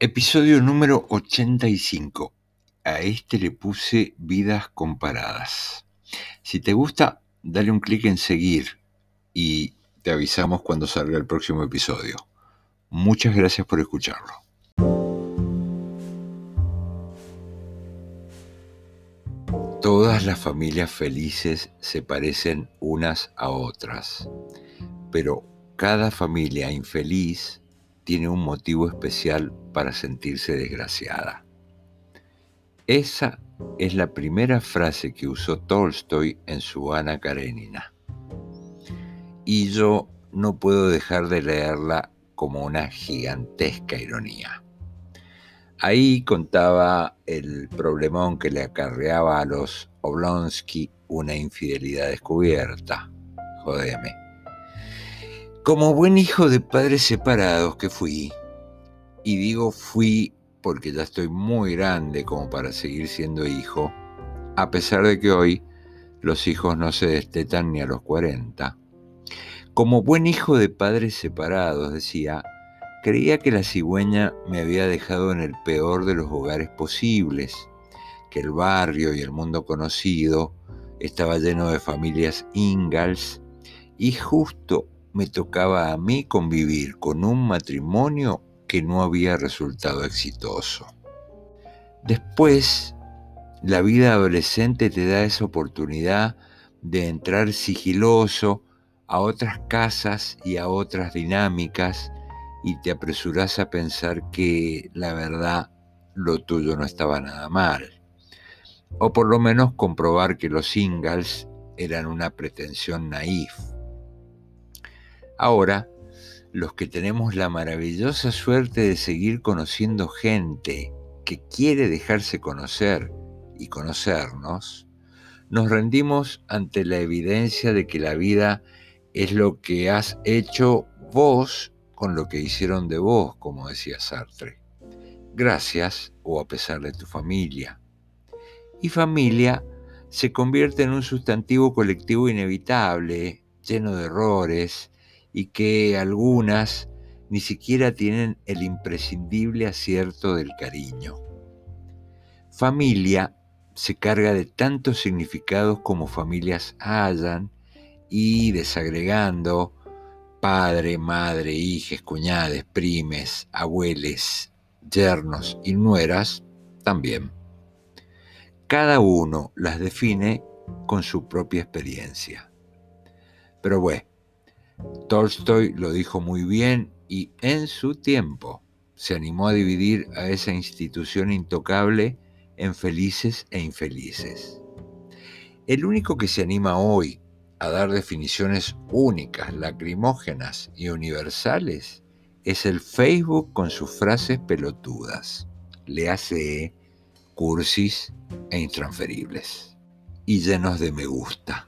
Episodio número 85. A este le puse vidas comparadas. Si te gusta, dale un clic en seguir y te avisamos cuando salga el próximo episodio. Muchas gracias por escucharlo. Todas las familias felices se parecen unas a otras, pero cada familia infeliz tiene un motivo especial para sentirse desgraciada. Esa es la primera frase que usó Tolstoy en su Ana Karenina. Y yo no puedo dejar de leerla como una gigantesca ironía. Ahí contaba el problemón que le acarreaba a los Oblonsky una infidelidad descubierta. Jodeme. Como buen hijo de padres separados que fui, y digo fui porque ya estoy muy grande como para seguir siendo hijo, a pesar de que hoy los hijos no se destetan ni a los 40. Como buen hijo de padres separados, decía, Creía que la cigüeña me había dejado en el peor de los hogares posibles, que el barrio y el mundo conocido estaba lleno de familias Ingalls y justo me tocaba a mí convivir con un matrimonio que no había resultado exitoso. Después, la vida adolescente te da esa oportunidad de entrar sigiloso a otras casas y a otras dinámicas y te apresuras a pensar que la verdad lo tuyo no estaba nada mal. O por lo menos comprobar que los singles eran una pretensión naif. Ahora, los que tenemos la maravillosa suerte de seguir conociendo gente que quiere dejarse conocer y conocernos, nos rendimos ante la evidencia de que la vida es lo que has hecho vos con lo que hicieron de vos, como decía Sartre. Gracias o a pesar de tu familia. Y familia se convierte en un sustantivo colectivo inevitable, lleno de errores, y que algunas ni siquiera tienen el imprescindible acierto del cariño. Familia se carga de tantos significados como familias hayan y desagregando padre, madre, hijes, cuñades, primes, abueles, yernos y nueras también. Cada uno las define con su propia experiencia. Pero bueno, Tolstoy lo dijo muy bien y en su tiempo se animó a dividir a esa institución intocable en felices e infelices. El único que se anima hoy a dar definiciones únicas, lacrimógenas y universales es el Facebook con sus frases pelotudas. Le hace cursis e intransferibles y llenos de me gusta.